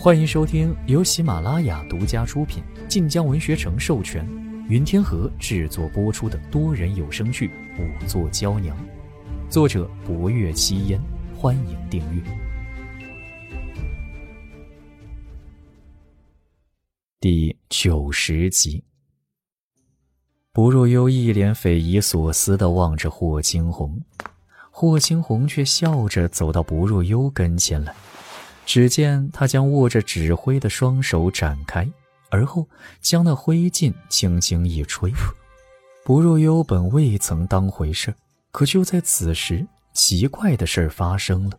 欢迎收听由喜马拉雅独家出品、晋江文学城授权、云天河制作播出的多人有声剧《五座娇娘》，作者：博月七烟。欢迎订阅。第九十集，不若幽一脸匪夷所思的望着霍青红，霍青红却笑着走到不若幽跟前来。只见他将握着指挥的双手展开，而后将那灰烬轻轻一吹。不若幽本未曾当回事可就在此时，奇怪的事发生了。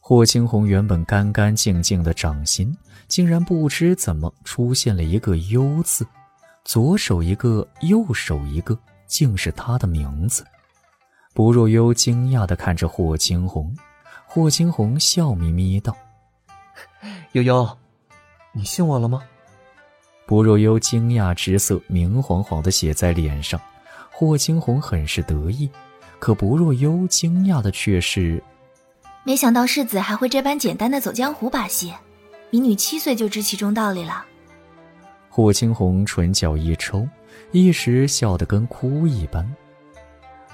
霍青红原本干干净净的掌心，竟然不知怎么出现了一个“幽”字，左手一个，右手一个，竟是他的名字。不若幽惊讶地看着霍青红。霍青红笑眯眯道：“悠悠，你信我了吗？”不若幽惊讶之色明晃晃的写在脸上。霍青红很是得意，可不若幽惊讶的却是：“没想到世子还会这般简单的走江湖把戏，民女七岁就知其中道理了。”霍青红唇角一抽，一时笑得跟哭一般。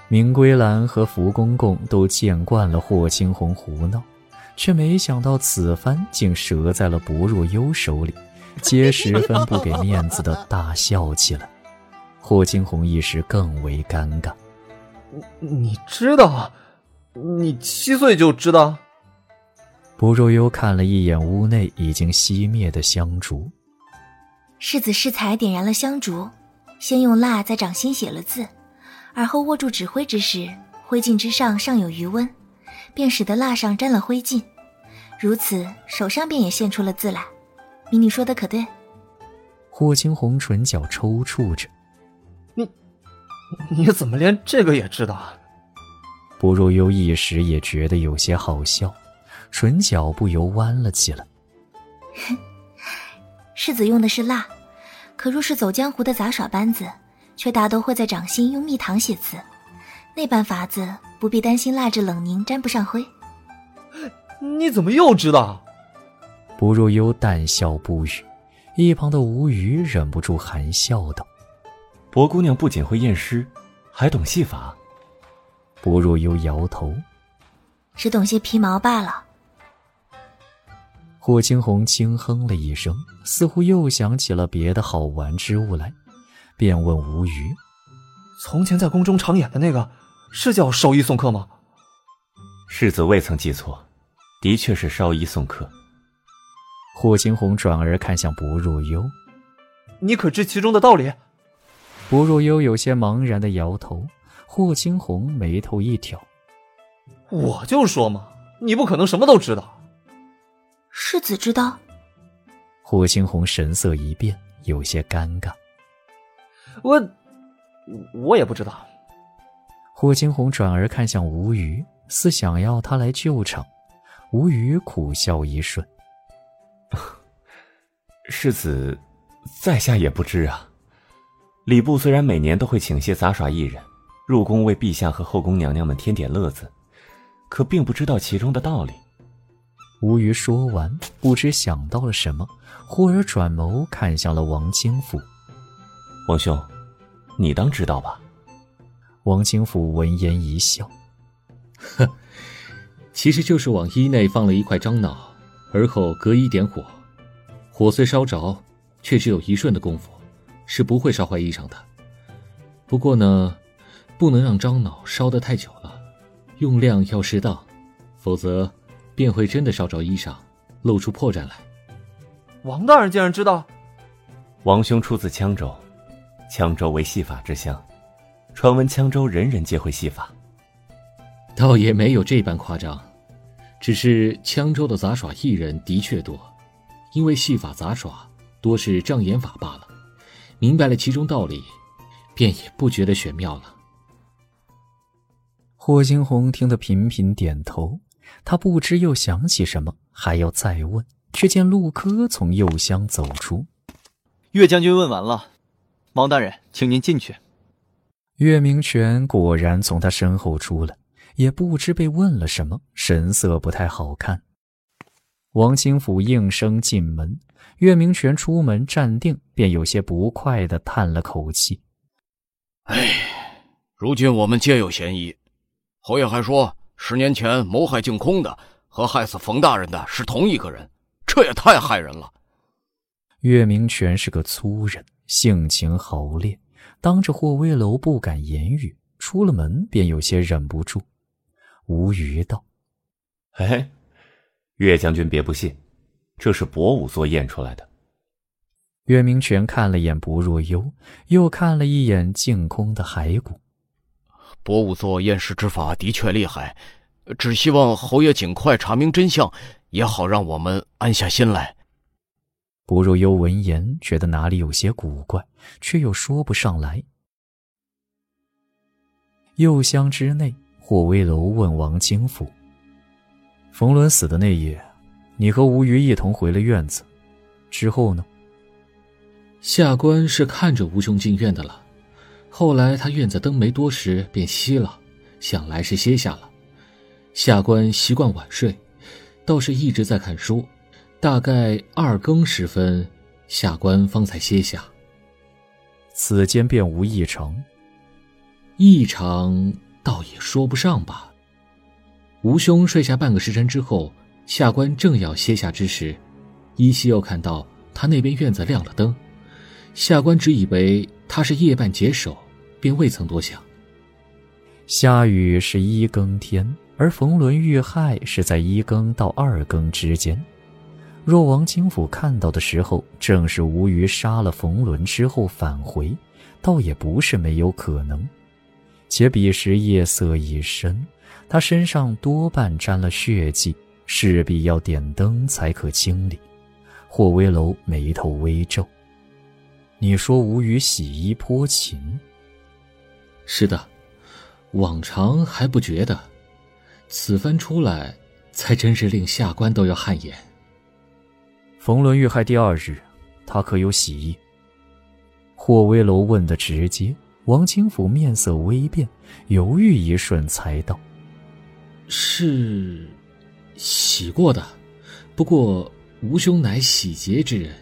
明归兰和福公公都见惯了霍青红胡闹，却没想到此番竟折在了不若幽手里，皆十分不给面子的大笑起来。霍青红一时更为尴尬。你你知道？你七岁就知道？不若幽看了一眼屋内已经熄灭的香烛，世子适才点燃了香烛，先用蜡在掌心写了字。而后握住指挥之时，灰烬之上尚有余温，便使得蜡上沾了灰烬，如此手上便也现出了字来。民女说的可对？霍青红唇角抽搐着，你你怎么连这个也知道？不若幽一时也觉得有些好笑，唇角不由弯了起来。世子用的是蜡，可若是走江湖的杂耍班子。却大都会在掌心用蜜糖写字，那般法子不必担心蜡质冷凝沾不上灰。你怎么又知道？不若幽淡笑不语，一旁的吴虞忍不住含笑道：“薄姑娘不仅会验尸，还懂戏法。”不若幽摇头：“只懂些皮毛罢了。”霍青红轻哼了一声，似乎又想起了别的好玩之物来。便问吴虞：“从前在宫中常演的那个，是叫烧衣送客吗？”世子未曾记错，的确是烧衣送客。霍青红转而看向不若幽：“你可知其中的道理？”不若幽有些茫然的摇头。霍青红眉头一挑：“我就说嘛，你不可能什么都知道。”世子知道。霍青红神色一变，有些尴尬。我，我也不知道。霍青红转而看向吴虞，似想要他来救场。吴虞苦笑一瞬：“ 世子，在下也不知啊。礼部虽然每年都会请些杂耍艺人入宫为陛下和后宫娘娘们添点乐子，可并不知道其中的道理。”吴瑜说完，不知想到了什么，忽而转眸看向了王清甫。王兄，你当知道吧？王清甫闻言一笑，呵，其实就是往衣内放了一块樟脑，而后隔衣点火，火虽烧着，却只有一瞬的功夫，是不会烧坏衣裳的。不过呢，不能让樟脑烧得太久了，用量要适当，否则便会真的烧着衣裳，露出破绽来。王大人竟然知道？王兄出自羌州。羌州为戏法之乡，传闻羌州人人皆会戏法。倒也没有这般夸张，只是羌州的杂耍艺人的确多，因为戏法杂耍多是障眼法罢了。明白了其中道理，便也不觉得玄妙了。霍青红听得频频点头，他不知又想起什么，还要再问，却见陆柯从右厢走出。岳将军问完了。王大人，请您进去。岳明权果然从他身后出来，也不知被问了什么，神色不太好看。王清甫应声进门，岳明权出门站定，便有些不快的叹了口气：“哎，如今我们皆有嫌疑。侯爷还说，十年前谋害净空的和害死冯大人的是同一个人，这也太害人了。”岳明权是个粗人，性情豪烈，当着霍威楼不敢言语，出了门便有些忍不住。吴虞道：“哎。”岳将军别不信，这是伯武所验出来的。岳明权看了眼不若幽，又看了一眼净空的骸骨。伯武做验尸之法的确厉害，只希望侯爷尽快查明真相，也好让我们安下心来。不若幽闻言，觉得哪里有些古怪，却又说不上来。右厢之内，霍威楼问王京甫。冯仑死的那夜，你和吴瑜一同回了院子，之后呢？下官是看着吴兄进院的了，后来他院子灯没多时便熄了，想来是歇下了。下官习惯晚睡，倒是一直在看书，大概二更时分，下官方才歇下。此间便无异常，异常倒也说不上吧。吴兄睡下半个时辰之后，下官正要歇下之时，依稀又看到他那边院子亮了灯。下官只以为他是夜半解手，便未曾多想。下雨是一更天，而冯仑遇害是在一更到二更之间。若王清甫看到的时候正是吴虞杀了冯仑之后返回，倒也不是没有可能。且彼时夜色已深。他身上多半沾了血迹，势必要点灯才可清理。霍威楼眉头微皱：“你说吴虞洗衣泼勤？是的，往常还不觉得，此番出来，才真是令下官都要汗颜。”冯仑遇害第二日，他可有喜意？霍威楼问的直接，王清甫面色微变，犹豫一瞬，才道。是洗过的，不过吴兄乃洗劫之人，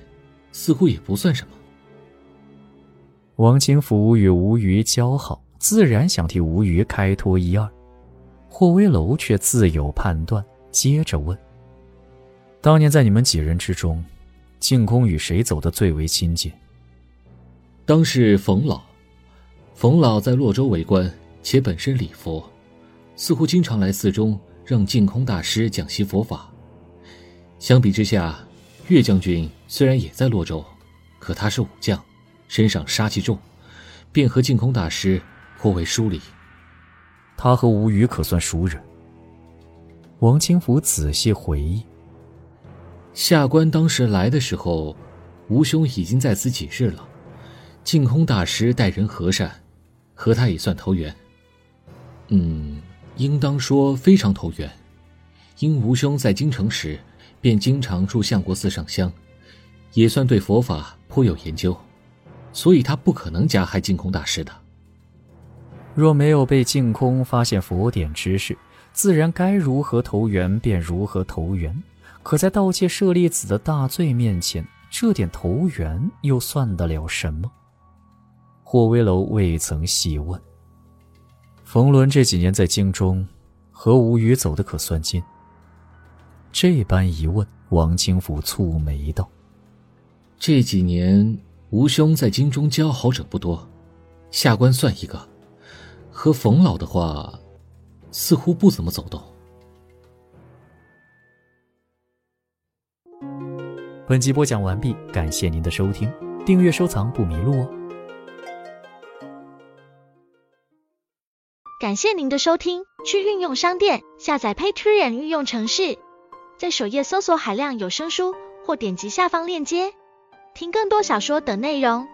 似乎也不算什么。王清甫与吴虞交好，自然想替吴虞开脱一二。霍威楼却自有判断，接着问：“当年在你们几人之中，净空与谁走得最为亲近？”当是冯老。冯老在洛州为官，且本身礼佛。似乎经常来寺中让净空大师讲习佛法。相比之下，岳将军虽然也在洛州，可他是武将，身上杀气重，便和净空大师颇为疏离。他和吴虞可算熟人。王清福仔细回忆，下官当时来的时候，吴兄已经在此几日了。净空大师待人和善，和他也算投缘。嗯。应当说非常投缘，因吴兄在京城时，便经常住相国寺上香，也算对佛法颇有研究，所以他不可能加害净空大师的。若没有被净空发现佛典之事，自然该如何投缘便如何投缘。可在盗窃舍利子的大罪面前，这点投缘又算得了什么？霍威楼未曾细问。冯仑这几年在京中，和吴宇走的可算近。这般一问，王清甫蹙眉道：“这几年吴兄在京中交好者不多，下官算一个。和冯老的话，似乎不怎么走动。”本集播讲完毕，感谢您的收听，订阅收藏不迷路哦。感谢您的收听，去运用商店下载 Patreon 运用城市，在首页搜索海量有声书，或点击下方链接听更多小说等内容。